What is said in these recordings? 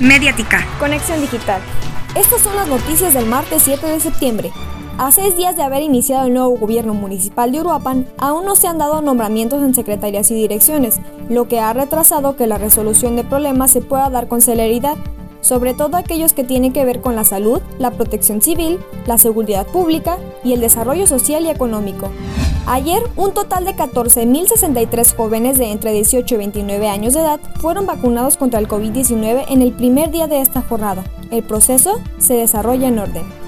Mediática. Conexión Digital. Estas son las noticias del martes 7 de septiembre. A seis días de haber iniciado el nuevo gobierno municipal de Uruapan, aún no se han dado nombramientos en secretarías y direcciones, lo que ha retrasado que la resolución de problemas se pueda dar con celeridad, sobre todo aquellos que tienen que ver con la salud, la protección civil, la seguridad pública y el desarrollo social y económico. Ayer, un total de 14.063 jóvenes de entre 18 y 29 años de edad fueron vacunados contra el COVID-19 en el primer día de esta jornada. El proceso se desarrolla en orden.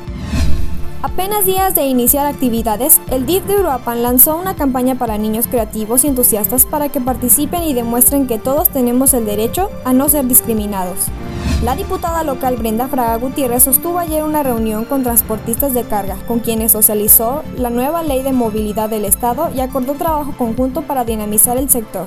Apenas días de iniciar actividades, el DIF de Uruapan lanzó una campaña para niños creativos y entusiastas para que participen y demuestren que todos tenemos el derecho a no ser discriminados. La diputada local Brenda Fraga Gutiérrez sostuvo ayer una reunión con transportistas de carga, con quienes socializó la nueva ley de movilidad del Estado y acordó trabajo conjunto para dinamizar el sector.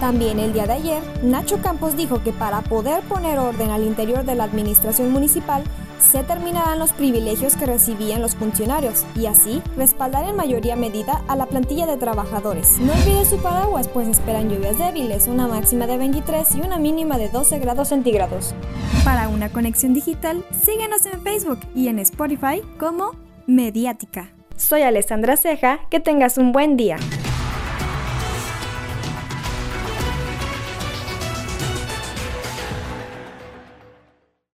También el día de ayer, Nacho Campos dijo que para poder poner orden al interior de la administración municipal, se terminarán los privilegios que recibían los funcionarios y así respaldar en mayoría medida a la plantilla de trabajadores. No olvide su paraguas, pues esperan lluvias débiles, una máxima de 23 y una mínima de 12 grados centígrados. Para una conexión digital, síguenos en Facebook y en Spotify como Mediática. Soy Alessandra Ceja, que tengas un buen día.